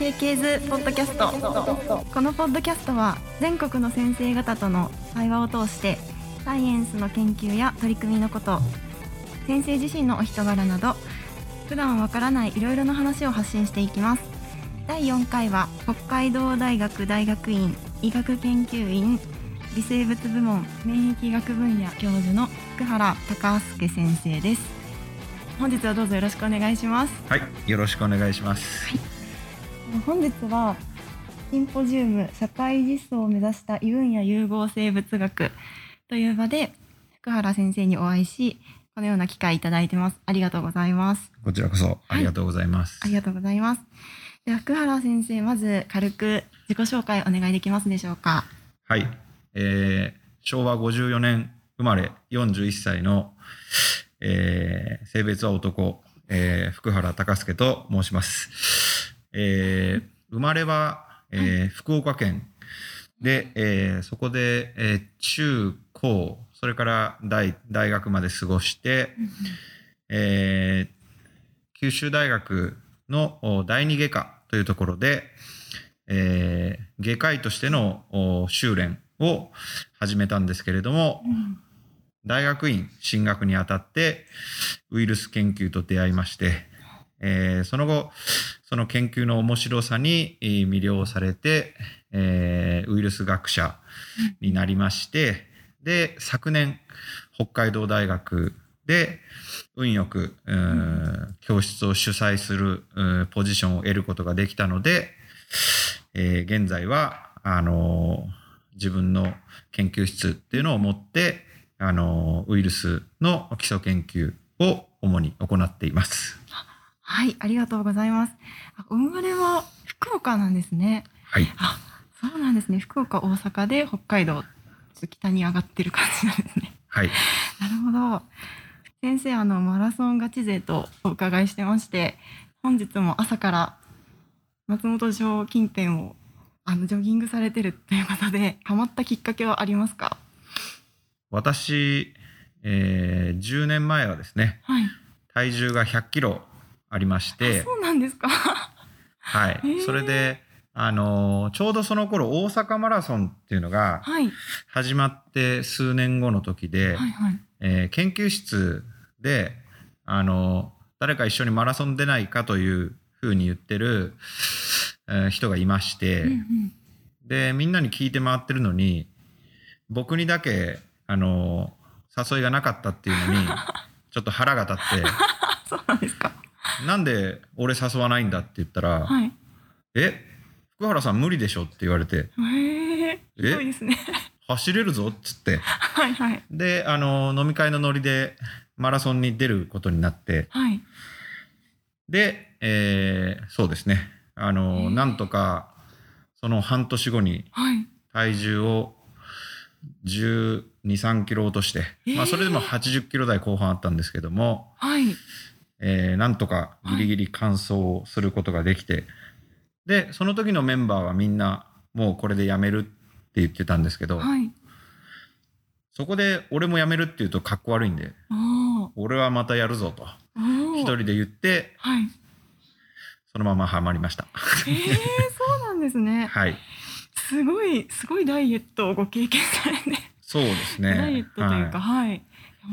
ケーケーズポッドキャスト。このポッドキャストは全国の先生方との対話を通してサイエンスの研究や取り組みのこと先生自身のお人柄など普段わからないいろいろな話を発信していきます。第4回は北海道大学大学院医学研究院微生物部門免疫学分野教授の福原隆介先生です。本日はどうぞよろしくお願いします。はい、よろしくお願いします。本日はシンポジウム社会実装を目指した異分野融合生物学という場で福原先生にお会いしこのような機会いただいてます。ありがとうございます。こちらこそありがとうございます。ありがとうございます。では福原先生まず軽く自己紹介お願いできますでしょうか。はい、えー昭和54年生まれ41歳の、えー性別は男、えー福原隆介と申します。えー生まれは、えー福岡県。で、えーそこで、えー中高それから大大学まで過ごして、えー九州大学のお第二外科というところで、えー外科医としてのお修練を始めたんですけれども、大学院進学にあたってウイルス研究と出会いまして、えーその後その研究の面白さにえー魅了されて、えーウイルス学者になりましてで昨年北海道大学で運よく、うーん教室を主催するポジションを得ることができたので、えー現在はあのー自分の研究室っていうのを持って、あのーウイルスの基礎研究を主に行っています。はいありがとうございますあお生まれは福岡なんですねはい、あそうなんですね福岡大阪で北海道北に上がってる感じなんですねはい、なるほど。先生、あのマラソンガチ勢とお伺いしてまして、本日も朝から松本城近辺をあのジョギングされてるということで、ハマったきっかけはありますか。私、えー10年前はですねはい。体重が100キロありましてあ、そうなんですか。はいそれで、あのーちょうどその頃大阪マラソンっていうのがはい。始まって数年後の時で、はいはい。えー研究室で、あのー誰か一緒にマラソン出ないかというふうに言ってる、えー人がいまして、うんうん。でみんなに聞いて回ってるのに僕にだけ、あのー誘いがなかったっていうのに ちょっと腹が立っあ、そうなんですか。てなんで俺誘わないんだって言ったら「はい。え福原さん無理でしょ」って言われてへえ？すごいですね。「走れるぞ」っつってはいはい。で、あのー飲み会のノリでマラソンに出ることになってはい。で、えーそうですねあのなんとかその半年後にはい。体重を1 2 3キロ落として、まあ、それでも80キロ台後半あったんですけども、はい。えーなんとかギリギリ完走をすることができて、でその時のメンバーはみんなもうこれでやめるって言ってたんですけど、はい。そこで俺もやめるって言うとかっこ悪いんで。俺はまたやるぞと。一人で言ってはい。そのままハマりました。ええそうなんですね。はいすごいすごいダイエットをご経験されて、そうですね。ダイエットというか、ははい、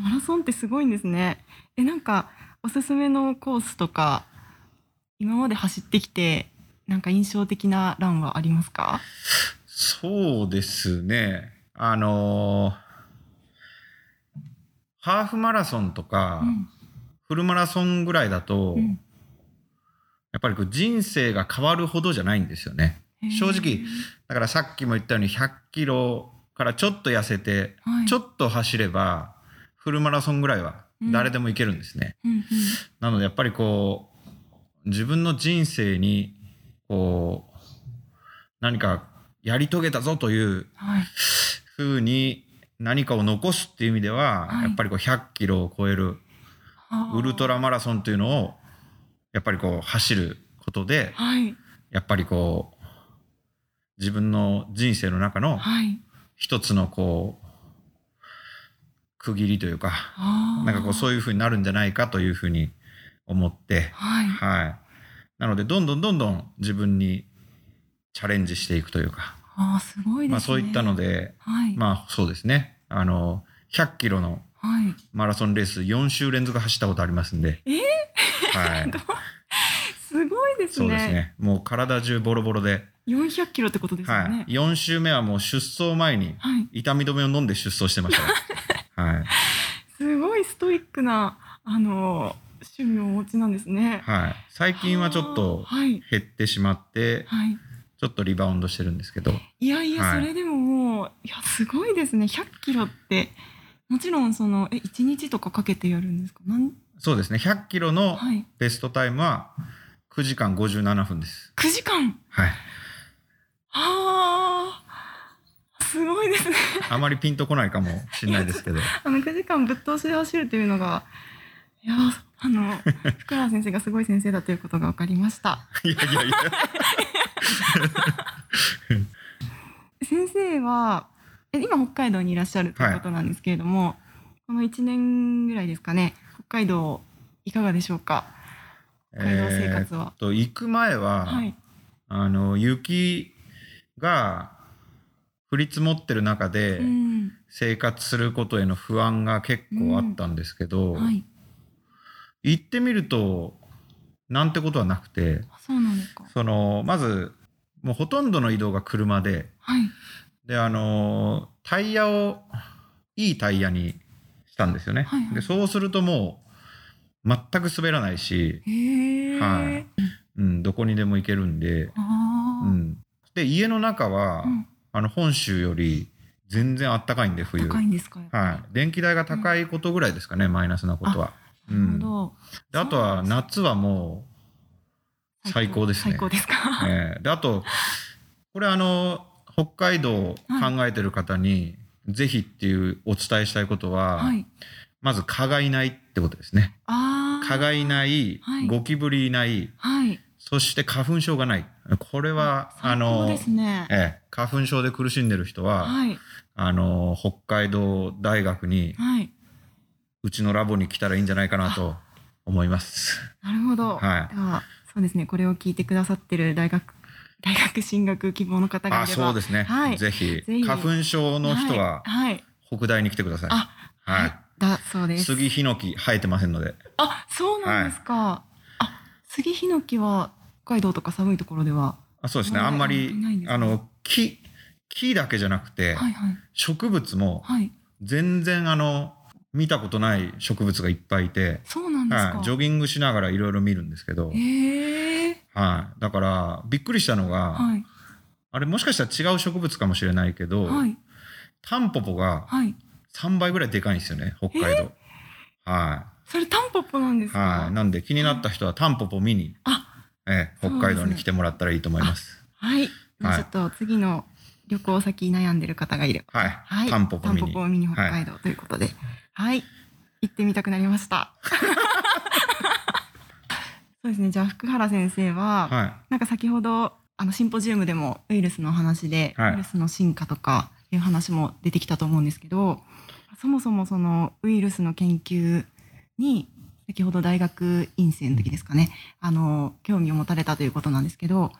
マラソンってすごいんですね。えなんかおすすめのコースとか今まで走ってきてなんか印象的なランはありますか？そうですね。あのーハーフマラソンとか、うんフルマラソンぐらいだと、うんやっぱりこう人生が変わるほどじゃないんですよね。正直だからさっきも言ったように100キロからちょっと痩せて、はいちょっと走ればフルマラソンぐらいは誰でもいけるんですね。うんうん。なのでやっぱりこう自分の人生にこう何かやり遂げたぞというはい。ふうに何かを残すっていう意味では、はい。やっぱりこう100キロを超えるはあウルトラマラソンというのをやっぱりこう走ることではい。やっぱりこう自分の人生の中のはい。一つのこう区切りというかなんかこうそういうふうになるんじゃないかというふうに思ってはい。はい。なのでどんどんどんどん自分にチャレンジしていくというか、ああすごいですね。まあ、そういったのではい、まあそうですね。あの100キロのはい。マラソンレース4週連続走ったことありますんで、えー？はい、すごいですそうね。ですね。もう体中ボロボロで、400キロってことですよはい。ね。、4週目はもう出走前にはい。痛み止めを飲んで出走してました。から、はいすごいストイックなあの趣味をお持ちなんですね。はい、最近はちょっとはい減ってしまってはい。ちょっとリバウンドしてるんですけどいやいや、はいそれでももういやすごいですね。100キロってもちろんそのえ1日とかかけてやるんですか？なん？そうですね100キロのはい。ベストタイムは9時間57分です。9時間？はい。ああ。すごいですね。あまりピンとこないかもしれないですけど。あの9時間ぶっ通しで走るというのがいやあの 福原先生がすごい先生だということが分かりました。いやいやいや。先生はえ今北海道にいらっしゃるということなんですけれども、この1年ぐらいですかね北海道いかがでしょうか？北海道生活はえーっ。と行く前は、はいあの雪が降り積もってる中でうん。生活することへの不安が結構あったんですけど、はい、行ってみるとなんてことはなくてあそうなんですか。そのまずもうほとんどの移動が車で。はい、であのタイヤをいいタイヤにしたんですよね。はいはい。でそうするともう全く滑らないし、はい。うん、どこにでも行けるんで,、うん、で家の中は、うんあの本州より全然あったかいんで冬、高いんですか？はい、電気代が高いことぐらいですかね、マイナスなことは。うん、ど。であとは夏はもう最高ですね。最高ですか？えーであとこれあの北海道を考えてる方に、ぜひっていうお伝えしたいことは、はい。まず蚊がいないってことですね。蚊がいない、はいゴキブリいない、はい。そして花粉症がない。これはあのね。ええ花粉症で苦しんでる人は、はい。あの北海道大学にはい。うちのラボに来たらいいんじゃないかなと思います。なるほど。はいでは、そうですね。これを聞いてくださってる大学、大学進学希望の方がいあれば。そうですね、はいぜひ花粉症の人ははい。はい北大に来てください。あ、はいだそうです。杉ヒノキ生えてませんので。あ、そうなんですか。あ、杉ヒノキは北海道とか寒いところでは。あそうですね。はいあんまりあの木木だけじゃなくて、はいはい植物もはい。全然あの見たことない植物がいっぱいいて、そうなんですか？はい、ジョギングしながらいろいろ見るんですけど、へえ。はい、だからびっくりしたのが、はいあれもしかしたら違う植物かもしれないけど、はいタンポポがはい。3倍ぐらいでかいんですよね北海道。はそれタンポポなんですい、か？はい、なんで気になった人はタンポポ見に、あ、ええ、北海道に来てもらったらいいと思います。はい。はいちょっと次の旅行先悩んでる方がいれば。はい、はい。タンポポ見に。を見に北海道ということで。はい。行ってみたくなりました。そうですね。じゃあ福原先生は、はいなんか先ほどあのシンポジウムでもウイルスの話で、はいウイルスの進化とかいう話も出てきたと思うんですけど、そもそもそのウイルスの研究に先ほど大学院生の時ですかね、あの興味を持たれたということなんですけど、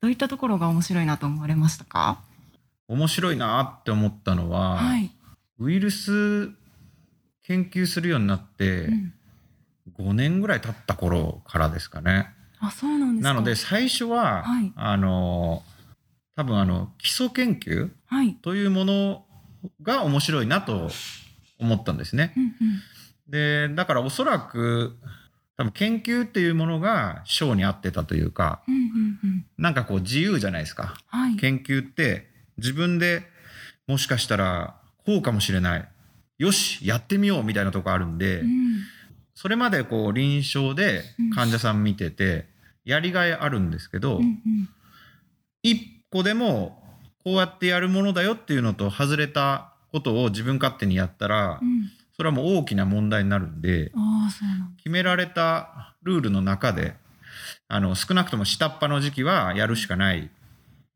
どういったところが面白いなと思われましたか？面白いなって思ったのは、はい。ウイルス研究するようになってうん5年ぐらい経った頃からですかね。あ、そうなんですか。なので最初は、はいあの多分あの基礎研究はい。というものが面白いなと思ったんですね。うんうんでだからおそらく多分研究っていうものが章に合ってたというかうんうんうん。なんかこう自由じゃないですか。はい。研究って自分でもしかしたらこうかもしれないよしやってみようみたいなとこあるんで、うんそれまでこう臨床で患者さん見ててやりがいあるんですけど、うんうん一個でもこうやってやるものだよっていうのと外れたことを自分勝手にやったら、うん。それはもう大きな問題になるんで決められたルールの中であの少なくとも下っ端の時期はやるしかない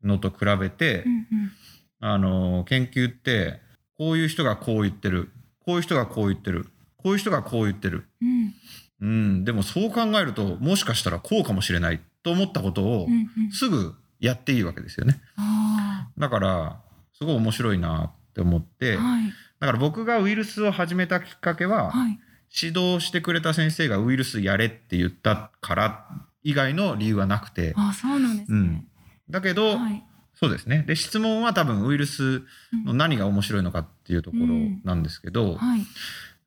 のと比べて、うんうん。あの研究ってこういう人がこう言ってるこういう人がこう言ってるこういう人がこう言ってる、うん。うん、でもそう考えるともしかしたらこうかもしれないと思ったことをすぐやっていいわけですよね。あだからすごい面白いなって思って、ーはいだから僕がウイルスを始めたきっかけは、はい。指導してくれた先生がウイルスやれって言ったから以外の理由はなくて。あそうなんですね、うん。だけど、はい。そうですね。で質問は多分ウイルスの何が面白いのかっていうところなんですけど、はい。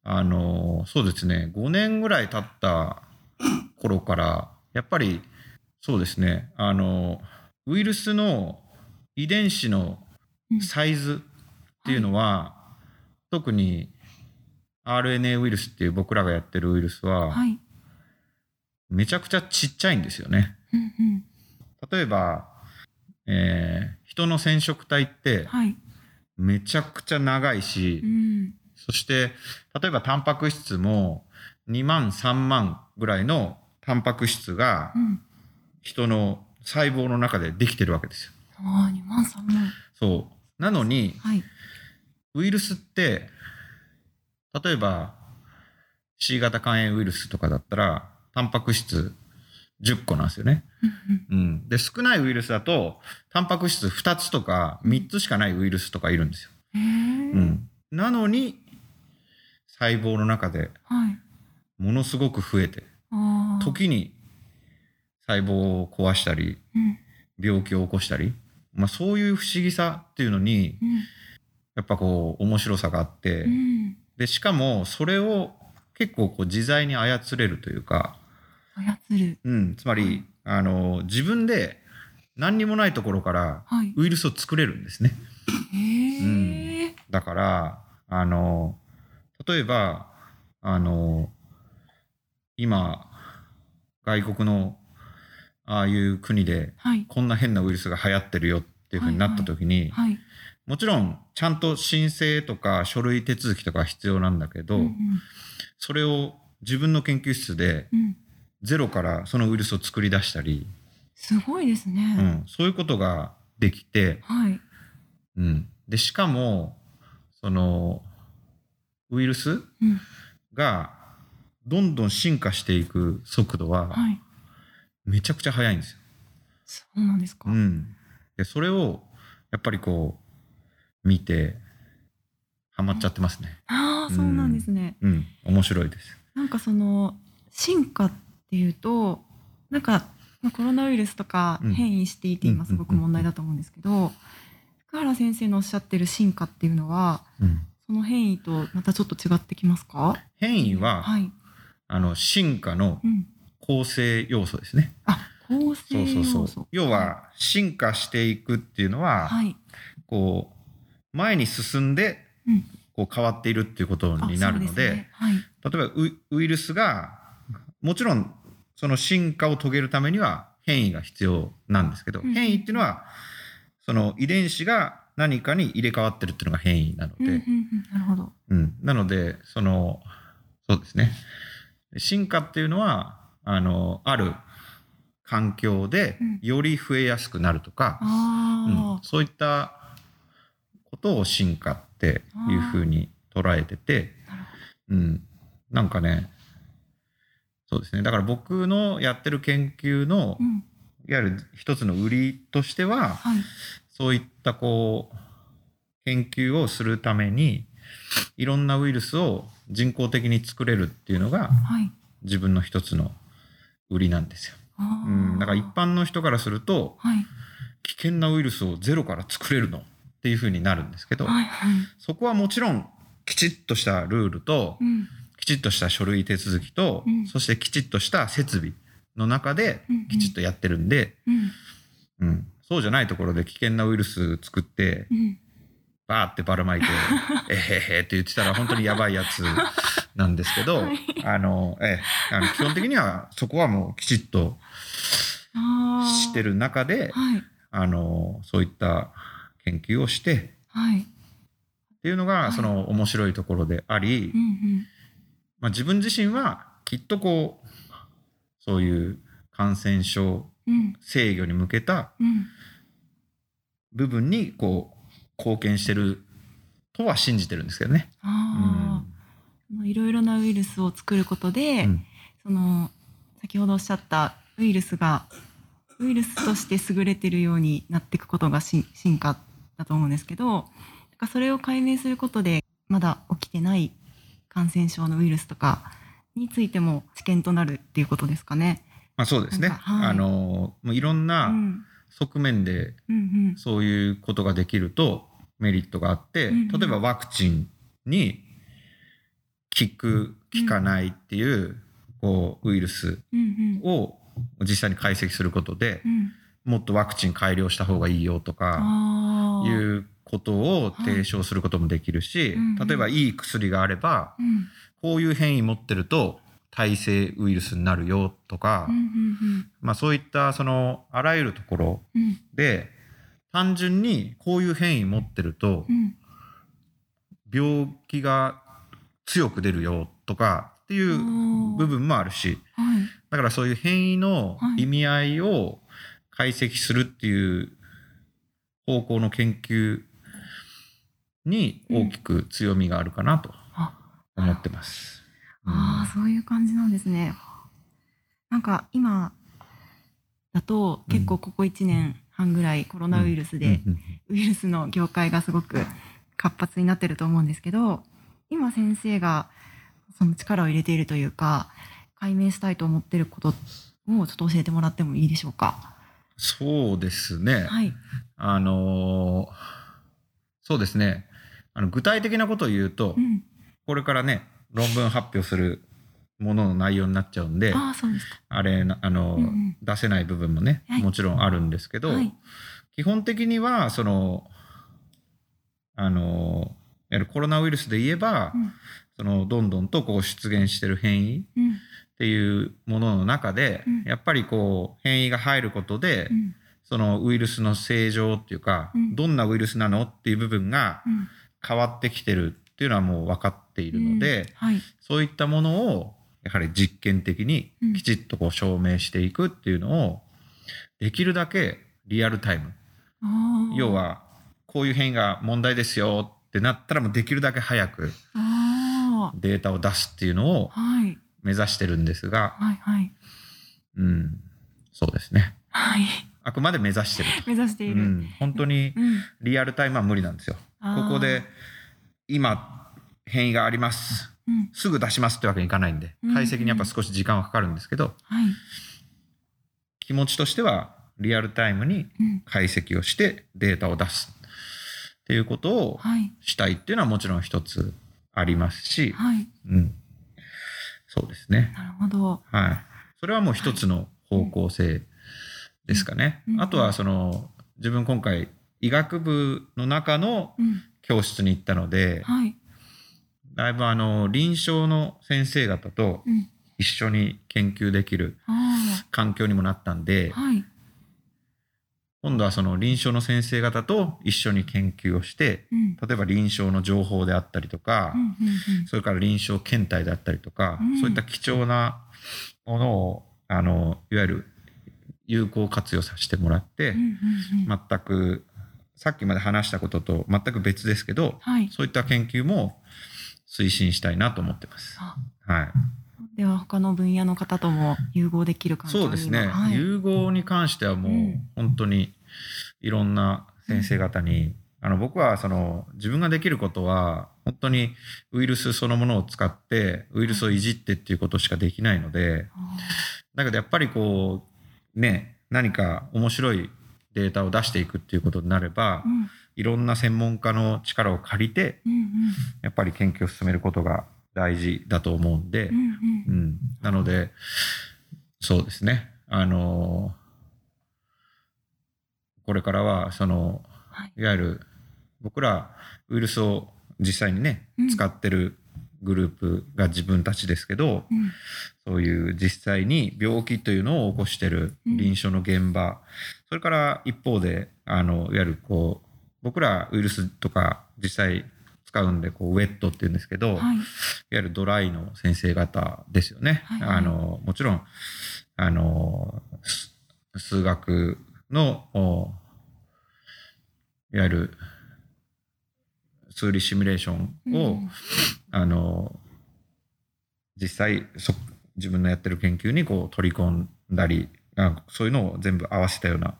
あのそうですね。5年ぐらい経った頃からやっぱりそうですね。あのウイルスの遺伝子のサイズっていうのは、特に RNA ウイルスっていう僕らがやってるウイルスは、はい。めちゃくちゃちっちゃいんですよね。うんうん。例えば、えー人の染色体ってはい。めちゃくちゃ長いし、うん。そして例えばタンパク質も2万3万ぐらいのタンパク質がうん。人の細胞の中でできてるわけですよ。ああ二万三万。そう。なのにはいウイルスって例えば C 型肝炎ウイルスとかだったらタンパク質10個なんですよね。うんうん、で少ないウイルスだとタンパク質2つとか3つしかないウイルスとかいるんですよ。うん。なのに細胞の中ではい。ものすごく増えてああ時に細胞を壊したりうん。病気を起こしたり、まあ、そういう不思議さっていうのにやっぱこう面白さがあって、うん。うんでしかもそれを結構こう自在に操れるというか、操る。うん、つまりあの自分で何にもないところからはい。ウイルスを作れるんですね。へえだからあの例えばあの今外国のああいう国ではい。こんな変なウイルスが流行ってるよっていうふうになった時に、はいもちろんちゃんと申請とか書類手続きとか必要なんだけど、うんうん。それを自分の研究室でうん。ゼロからそのウイルスを作り出したり、すごいですね。うん、そういうことができて、はい。うん、でしかもそのウイルスうん。がどんどん進化していく速度ははい。めちゃくちゃ速いんですよ。そうなんですか。うん、でそれをやっぱりこう見てハマっちゃってますね。ああそうなんですね。うん、面白いです。なんかその進化っていうとなんかまあコロナウイルスとかうん。変異していて今すごく問題だと思うんですけど福原先生のおっしゃってる進化っていうのはうん、その変異とまたちょっと違ってきますか？変異は、はい、あの進化のうん、構成要素ですね。あ構成そう要素そうそう。要は進化していくっていうのは、はい、こう前に進んでうん、こう変わっているっていうことあになるのでそうすね。はい、例えばウイルスがもちろんその進化を遂げるためには変異が必要なんですけど、うん。変異っていうのはその遺伝子が何かに入れ替わってるっていうのが変異なので、うんうんうん、なるほど。うん。なのでそのそうですね。進化っていうのはあのある環境でうん。より増えやすくなるとか、あうん。そういったことを進化っていうふうに捉えてて、うん、なんかねそうですね。だから僕のやってる研究のど、うん、いわゆる一つの売りとしてははい、そういったこう研究をするためにいろんなウイルスを人工的に作れるっていうのがはい、自分の一つの売りなんですよ。あうん、だから一は般の人からするとい、危険なウイルスをゼロから作れるのっていうふうになるんですけど、はい、はい、そこはもちろんきちっとしたルールと、うん、きちっとした書類手続きと、うん。そしてきちっとした設備の中できちっとやってるんで、うん、うん。そうじゃないところで危険なウイルス作ってうん、バーってばらまいて えへへって言ってたら本当にやばいやつなんですけど、はい。あのええあの基本的にはそこはもうきちっとしてる中ではい、あのそういった研究をしてはい、っていうのはい。がその面白いところであり、うん、うん、まあ、自分自身はきっとこうそういう感染症うん、制御に向けたうん、部分にこう貢献してるとは信じてるんですけどね。いろいろなウイルスを作ることで、うん。その先ほどおっしゃったウイルスがウイルスとして優れてるようになっていくことがし進化だと思うんですけどだからそれを解明することでまだ起きてない感染症のウイルスとかについても知見となるっていうことですかね。まあそうですね。はい。あの、もういろんうなん。側面でそういうことができるとメリットがあって、うんうん。例えばワクチンに効く、効かないっていう、こう、ウイルスを実際に解析することでう、んもっとワクチン改良した方がいいよとか、いうことを提唱することもできるし、例えばいい薬があれば、うん。こういう変異持ってると耐性ウイルスになるよとか、まあそういったそのあらゆるところで単純にこういう変異持ってるとうん。病気が強く出るよとかっていう部分もあるしはい。だからそういう変異のはい。意味合いを解析するっていう方向の研究に大きく強みがあるかなとあ思ってます。ああ、そういう感じなんですね。なんか今だと結構ここ1年半ぐらいコロナウイルスでうんうんウイルスの業界がすごく活発になってると思うんですけど、今先生がその力を入れているというか、解明したいと思ってることをちょっと教えてもらってもいいでしょうか？そうですね。はい。あのーそうですね。あの具体的なことを言うと、うん。これからね、論文発表するものの内容になっちゃうんで、ああ、れな、あのーうんうん出せない部分もね、はいもちろんあるんですけど、はい。基本的には、その、あのコロナウイルスで言えば、うん。その、どんどんとこう出現してる変異うん。っていうものの中で、うんやっぱりこう、変異が入ることで、うん。そのウイルスの正常っていうか、うんどんなウイルスなのっていう部分がうん。変わってきてるっていうのはもう分かっているので、うんはい。そういったものをやはり実験的にうんきちっとこう証明していくっていうのをできるだけリアルタイム。要。はこういう変異が問題ですよってなったらもうできるだけ早くあデータを出すっていうのをい。目指してるんですが、はい。はい。うん、そうですねはい。あくまで目指してる目指してと、いうる。ん、本当にうん。リアルタイムは無理なんですよあーここで今変異がありますうん。すぐ出しますってわけにいかないんでうん解析にやっぱ少し時間はかかるんですけどはい。気持ちとしてはリアルタイムにうん。解析をしてデータを出すっていうことをはい。したいっていうのはもちろん一つありますし、はい。うん、そうですね。なるほど。はい。それはもう一つの方向性ですかねうんう。んあとはその自分今回医学部の中のうん。教室に行ったので、はい。だいぶあの臨床の先生方とうん。一緒に研究できるあ環境にもなったんであ。、はい。今度はその臨床の先生方と一緒に研究をして、うん。例えば臨床の情報であったりとか、うん。うん。それから臨床検体であったりとか、うんそういった貴重なものを、あの、いわゆる有効活用させてもらって、うん。うん。うん。全く、さっきまで話したことと全く別ですけど、はい。そういった研究も推進したいなと思ってます。あはい。では他の分野の方とも融合できる環境にそうですね、はい。融合に関してはもううん本当にいろんな先生方に、あの僕はその自分ができることは本当にウイルスそのものを使ってウイルスをいじってっていうことしかできないのであだけどやっぱりこうね何か面白いデータを出していくっていうことになればーうん。いろんな専門家の力を借りてうん。うん。やっぱり研究を進めることが大事だと思うんで、うん。うんう。ん、なので、そうですね。あのこれからは、その、はい。いわゆる、僕らウイルスを実際にねうん、使ってるグループが自分たちですけど、うん。そういう実際に病気というのを起こしてるうん臨床の現場、それから一方で、あの、いわゆるこう、僕らウイルスとか実際使うんで、こう、ウェットって言うんですけど、はい。いわゆるドライの先生方ですよね。はいはいあの、もちろん、あの、す数学の、おいわゆる数理シミュレーションを、うんあの、実際そ、自分のやってる研究にこう取り込んだりあそういうのを全部合わせたような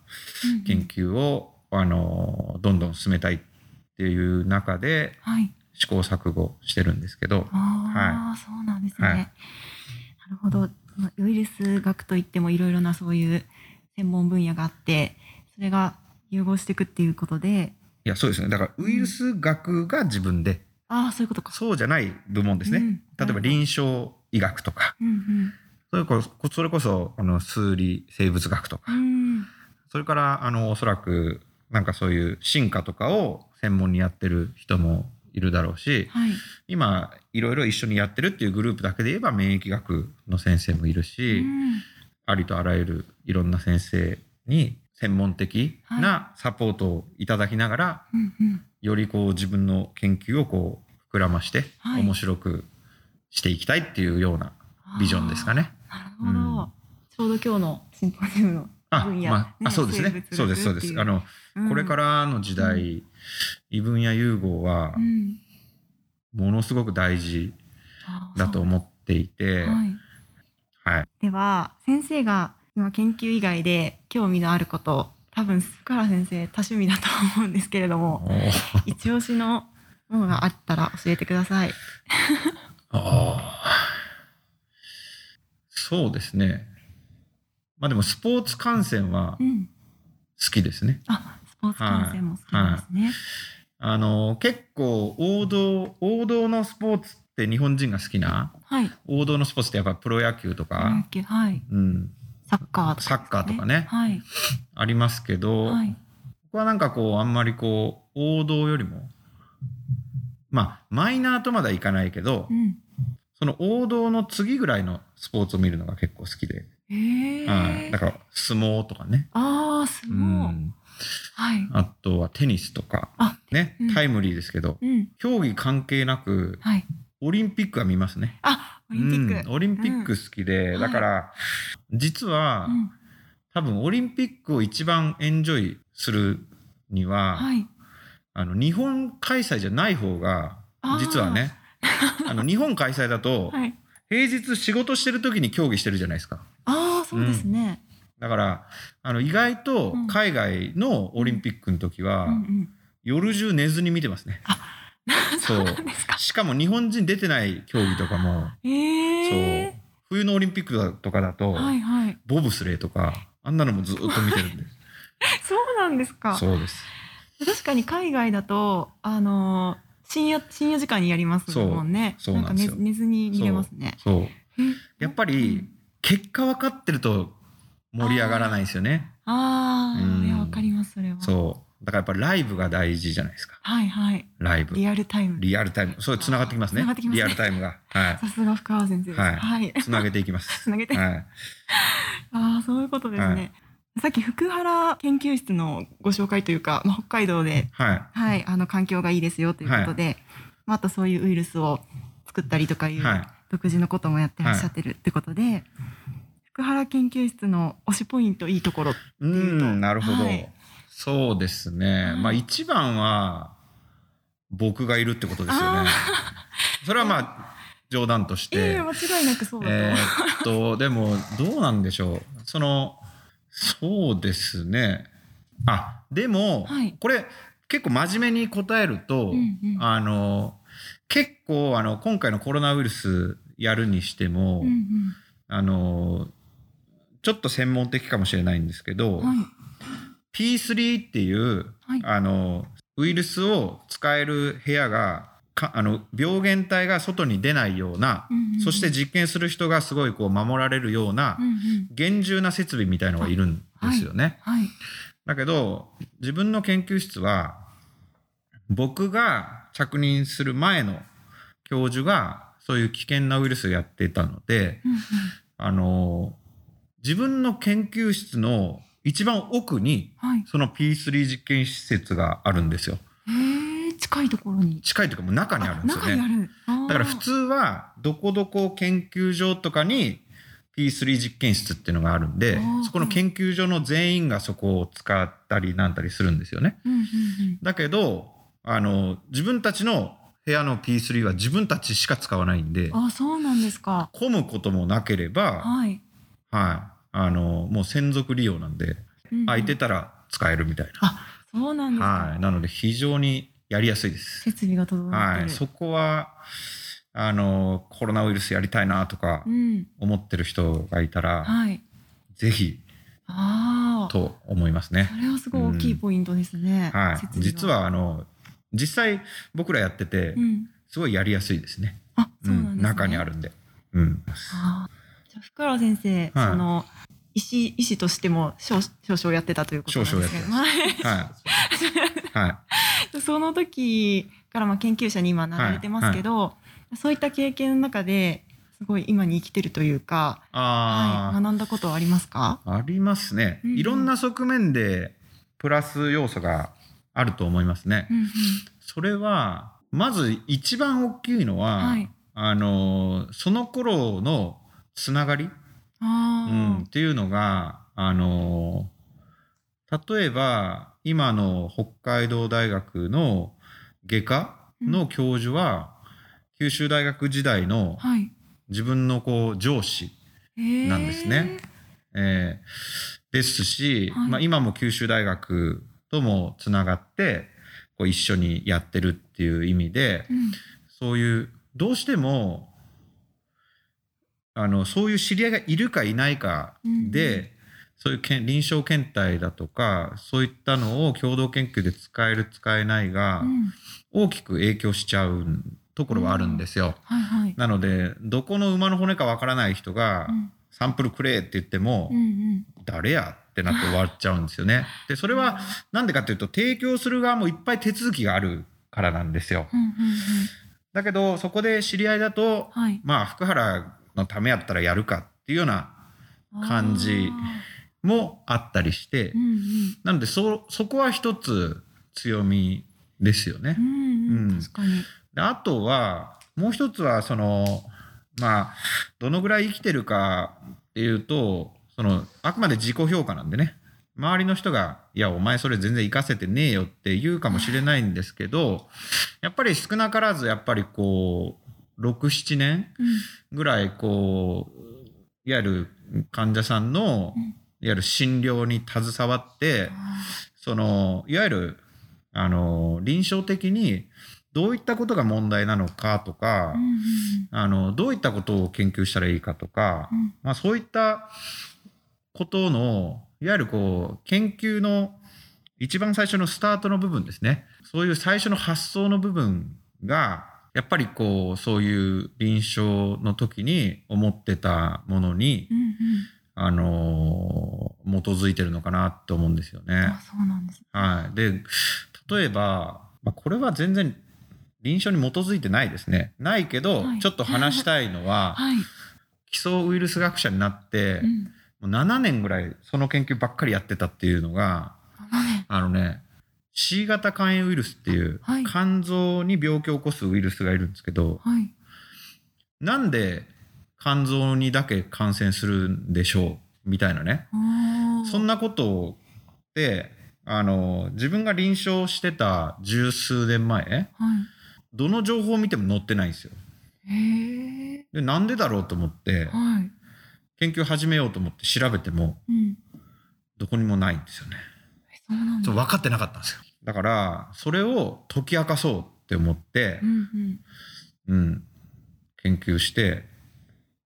うん研究を、あのどんどん進めたいっていう中ではい。試行錯誤してるんですけど、ああ、そうなんですね。はいなるほど。まあウイルス学といってもいろいろなそういう専門分野があって、それが融合していくっていうことで、いやそうですねだからウイルス学が自分で、ああ、そういうことか。そうじゃない部門ですね、うん例えば臨床医学とかうんそれこそそれこそあの数理生物学とか、うん。うん。それからあのおそらくなんかそういう進化とかを専門にやってる人もいるだろうしはい。今いろいろ一緒にやってるっていうグループだけで言えば免疫学の先生もいるし、うんありとあらゆるいろんな先生に専門的なサポートをいただきながら、うんうん。よりこう自分の研究をこう膨らましてはい面白くしていきたいっていうようなビジョンですかね。なるほど。うんちょうど今日のシンポジウムのあ、まあ、あそうですね。そうです、そうです。あの、これかららの時代、異分野融合はうん、ものすごく大事だと思っていて、はい。はい。では先生が今研究以外で興味のあること多分福原先生多趣味だと思うんですけれども一押しのものがあったら教えてください。あーそうですね。まあでもスポーツ観戦はうん、好きですね。あスポーツ観戦も好きなんですね。あの、結構王道、王道のスポーツって日本人が好きなはい。王道のスポーツってやっぱプロ野球と野か、球はい。うん、サッカーとか、サッカーとかねはい。ありますけど、はい。僕はなんかこう、あんまりこう、王道よりも、まあ、マイナーとまではいかないけどう、ん。その王道の次ぐらいのスポーツを見るのが結構好きで、へえ。はい。だから、相撲とかね。ああ相う撲。ん。はい。あとはテニスとか、あねうん、タイムリーですけど、うん。競技関係なく、はい。オリンピックは見ますね。あオリンピック。うんオリンピック好きで、うんだから、実は、うん多分オリンピックを一番エンジョイするには、はい。あの日本開催じゃない方が実はねあの 日本開催だと、はい。平日仕事してる時に競技してるじゃないですかそうですね。だからあの意外とうん海外のオリンピックの時は、うんうん。夜中寝ずに見てますね そうなんですか。しかも日本人出てない競技とかも、ええそう冬のオリンピックだとかだと、はいはい。ボブスレーとかあんなのもずっと見てるんで そうなんですか。そうです確かに海外だとあのー深夜深夜時間にやりますもんね。そうなんですよか寝寝ずに見れますね。そうえやっぱり、結果分かってると盛り上がらないですよね。ああ、うん。いやわかりますそれは。そう。だからやっぱライブが大事じゃないですか。はいはい。ライブ。リアルタイム。リアルタイム。そうつながってきますね。繋がってきますね。リアルタイムが。はさすが深川先生です。はい。はい。いつなげていきます。つなげて。はい。ああそういうことですね。はい。さっき福原研究室のご紹介というか、まあ、北海道ではい。はい、あの環境がいいですよということで、まあ、あとそういうウイルスを作ったりとかいうはい独自のこともやってらっしゃってるってことで、福原研究室の推しポイントいいところういうとんなるほど、はい。そうですね、はいまあ一番は僕がいるってことですよあね それはまあ冗談として、ええ間違いなくそうだと、えーっと、でも、どうなんでしょう。その、そうですね。あ、でも、はい。これ、結構真面目に答えると、うんうん。あの、結構、あの、今回のコロナウイルスやるにしても、うんあの、ちょっと専門的かもしれないんですけど、うん、はい。P3 っていう、はい。あの、ウイルスを使える部屋が、かあの病原体が外に出ないような、うんうんそして実験する人がすごいこう守られるようなうんうん。厳重な設備みたいのがいるんですよね。はい。だけど自分の研究室は僕が着任する前の教授がそういう危険なウイルスをやっていたのであの自分の研究室の一番奥にはい。その P3 実験施設があるんですよ。近いところに。近いというかもう中にあるんですよね。だから普通はどこどこ研究所とかに P3 実験室っていうのがあるんでそこの研究所の全員がそこを使ったりなんたりするんですよね。だけどあの自分たちの部屋の P3 は自分たちしか使わないんであそうなんですか混むこともなければ、はいはあのもう専属利用なんで、うん空いてたら使えるみたいな。あそうなんですか、はい。なので非常にやりやすいです。設備が整ってる、はい。そこは、あの、コロナウイルスやりたいなとかうん思ってる人がいたら、はいぜひああと思いますねそ。れはすごい大きいポイントですね、はい設。備が実は、あの、実際僕らやっててう、んすごいやりやすいですね。あそうなんです、ね中にあるんで。うん。あーじゃあ福原先生、はいその医師医師としても少少々やってたということなんですけどはい。はい。その時からまあ研究者に今なられてますけど、そういった経験の中ですごい今に生きてるというか、あはい、学んだことはありますか？あ、ありますね。いろんな側面でプラス要素があると思いますね。うんうん。それは、まず一番大きいのは、はい。あの、その頃のつながり、うん、っていうのが、あの、例えば、今の北海道大学の外科の教授は、九州大学時代のはい。自分のこう上司なんですね。えー。ですし、はい。まあ、今も九州大学ともつながってこう一緒にやってるっていう意味でうん。そういうどうしてもあのそういう知り合いがいるかいないかで、うんそういうけん臨床検体だとかそういったのを共同研究で使える使えないがうん。大きく影響しちゃうところはあるんですよ。はいはい。なのでどこの馬の骨かわからない人がうん。サンプルくれって言っても、うんうん。誰やってなって終わっちゃうんですよね。で、それはなんでかっていうと、提供する側もいっぱい手続きがあるからなんですよ。うんうんうんだけど、そこで知り合いだと、はい。まあ、福原のためやったらやるかっていうような感じもあったりしてうんうんなので、そ、そこは一つ強みですよねう。んうんうん確かに。であとは、もう一つは、その、まあ、どのぐらい生きてるかっていうと、その、あくまで自己評価なんでね。周りの人が、いや、お前それ全然活かせてねえよって言うかもしれないんですけど、やっぱり少なからず、やっぱりこう、6、7年うん。ぐらい、こう、いわゆる患者さんの、うん。いわゆる診療に携わって、その、いわゆる、あの、臨床的にどういったことが問題なのかとか、うんうん。あの、どういったことを研究したらいいかとか、うん。まあそういったことの、いわゆるこう、研究の一番最初のスタートの部分ですね。そういう最初の発想の部分が、やっぱりこう、そういう臨床の時に思ってたものに、うんうんあの基づいてるのかなって思うんですよねあ。そうなんです。はい。で、例えば、まあ、これは全然臨床に基づいてないですね。ないけど、はいちょっと話したいのは、はい。基礎ウイルス学者になってう、ん7年ぐらいその研究ばっかりやってたっていうのが、あのね、C 型肝炎ウイルスっていうはい肝臓に病気を起こすウイルスがいるんですけど、はい。なんで肝臓にだけ感染するんでしょうみたいなね。そんなことって、あの、自分が臨床してた十数年前、はい。どの情報を見ても載ってないんですよ。で、なんでだろうと思って、はい。研究始めようと思って調べても、うん。どこにもないんですよね。えそうなんだ。そう分かってなかったんですよ。だから、それを解き明かそうって思ってう、んうん。うん、研究して、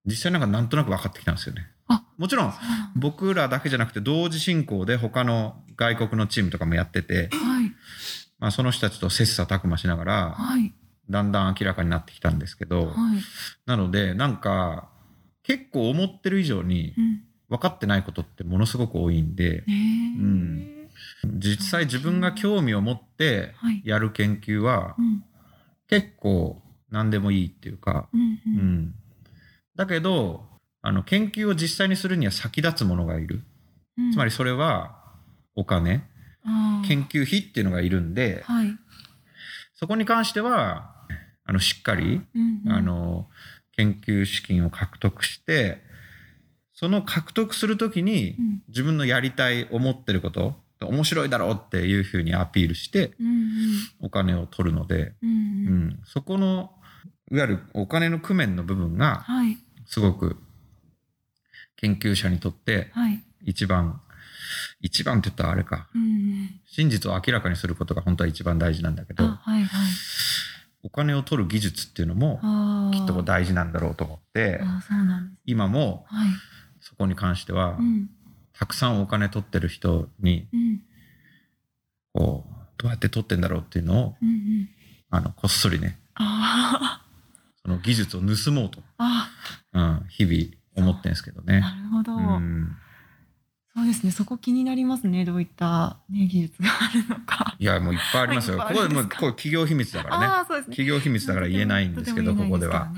実際なんかなんとなく分かってきたんですよね。あもちろん、僕らだけじゃなくて同時進行で他の外国のチームとかもやってて、はい。まあ、その人たちと切磋琢磨しながら、はい。だんだん明らかになってきたんですけど、はい。なので、なんか、結構思ってる以上にうん。分かってないことってものすごく多いんで。うん実際自分が興味を持ってはいやる研究はうん。結構何でもいいっていうか、うん。だけど、あの、研究を実際にするには先立つものがいる。うんつまり、それはお金、研究費っていうのがいるんで、はい。そこに関しては、あの、しっかりあ、の、研究資金を獲得して、その獲得するときにうん自分のやりたい、思ってること、面白いだろうっていうふうにアピールしてうんうん。お金を取るので、うんううん。ん、そこの、いわゆるお金の工面の部分がはい。すごく研究者にとってはい。一番一番って言ったらあれかうんうん。真実を明らかにすることが本当は一番大事なんだけどあ、はいはい。お金を取る技術っていうのも。きっと大事なんだろうと思って。今もはい。そこに関してはうん。たくさんお金取ってる人にうん。こうどうやって取ってんだろうっていうのを。あのこっそりねあその技術を盗もうと、あ。うん、日々思ってんですけどあ。ね。なるほど。うん、そうですね。そこ気になりますね。どういったね技術があるのか。いやもういっぱいありますよ。はいここでもうこれ企業秘密だからね。ね。企業秘密だから言えないんですけど、ここでは。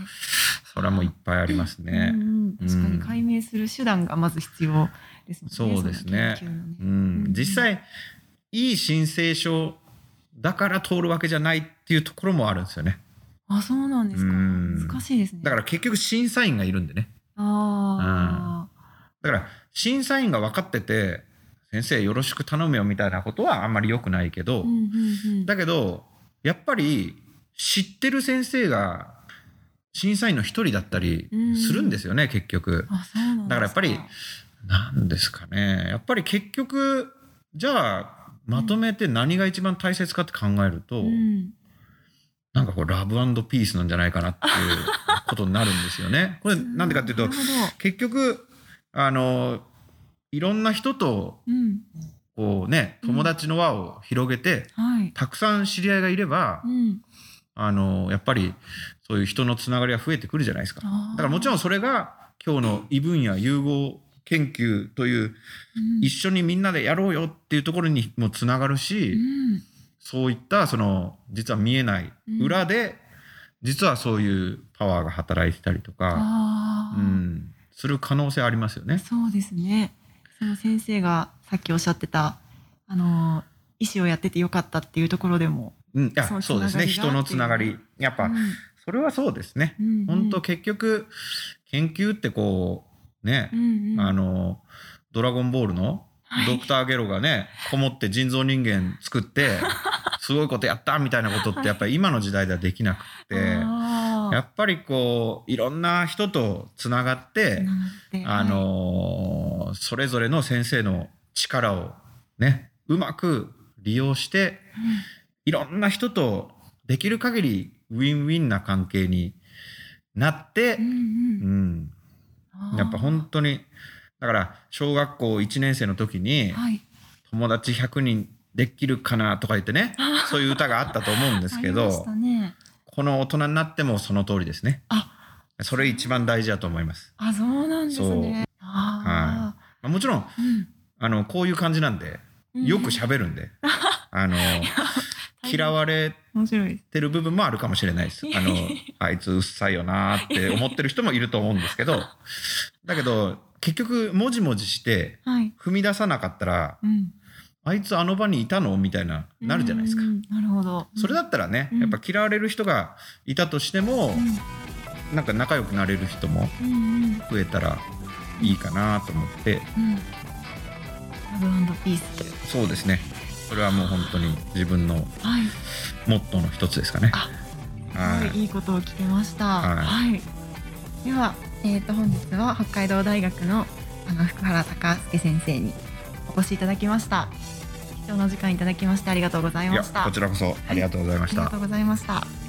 それはもういっぱいありますね。うんうん、確かに解明する手段がまず必要ですね。そうですねねうん、実際いい申請書だから通るわけじゃないっていうところもあるんですよね。あ、そうなんですか。うん難しいですね。だから結局審査員がいるんでね。あだから審査員が分かってて先生よろしく頼むよみたいなことはあんまり良くないけあ、ど、だけどやっぱり知ってる先生が審査員の一人だったりするんですよね、うなんですか。だからやっぱりなんですかね。やっぱり結局じゃあまとめて何が一番大切かって考えると、うん、なんかこうラブピースなんじゃないかなっていうことになるんですよね。これ なんでかっていうと結局あのいろんな人とうん、こうね友達の輪を広げて、はい。たくさん知り合いがいれば、うん、あのやっぱりそういう人のつながりが増えてくるじゃないですか。だからもちろんそれが今日の異分野融合研究といううん、一緒にみんなでやろうよっていうところにもつながるし、うん、そういったその実は見えないうん。裏で実はそういうパワーが働いてたりとか、うん、する可能性ありますよね。そうですね。その先生がさっきおっしゃってた、あの、医師をやっててよかったっていうところでも、うん、いやそうですね。人のつながり。やっぱ、うん。それはそうですね。うんうん。本当結局研究ってこうねう、んうん、あの「ドラゴンボール」のはい。ドクター・ゲロがねこもって人造人間作って すごいことやったみたいなことってやっぱり今の時代ではできなくて。やっぱりこういろんな人とつながって、あのーそれぞれの先生の力をねうまく利用してい。ろんな人とできる限りウィンウィンな関係になってはい、うん、うん。ううんん、やっぱ本当にだから小学校1年生の時にはい、友達100人できるかなとか言ってねそういう歌があったと思うんですけ ありまどしたね、この大人になってもその通りですね。あ、それ一番大事だと思います。あ、そうなんですね。あまあもちろんあ、うんあのこういう感じなんでうんよく喋るんで、あの嫌われ。てる部分もあるかもしれないです。あのあいつうっさいよなーって思ってる人もいると思うんですけど だけど結局もじもじしてはい。踏み出さなかったらうん。あいつあの場にいたの？みたいななるじゃないですかう。んなるほど。それだったらね、うんやっぱ嫌われる人がいたとしても、なんか仲良くなれる人もうん、うん、うん、増えたらいいかなと思って、うん。ラブピース。そうですね。それはもう本当に自分のはい。モットーの一つですかね。あはいいいいことを聞けました。はいはい。では、えっ、と本日は北海道大学のあの福原隆介先生にお越しいただきました。貴重なお時間いただきましてありがとうございました。こちらこそありがとうございましたありがと。うございました。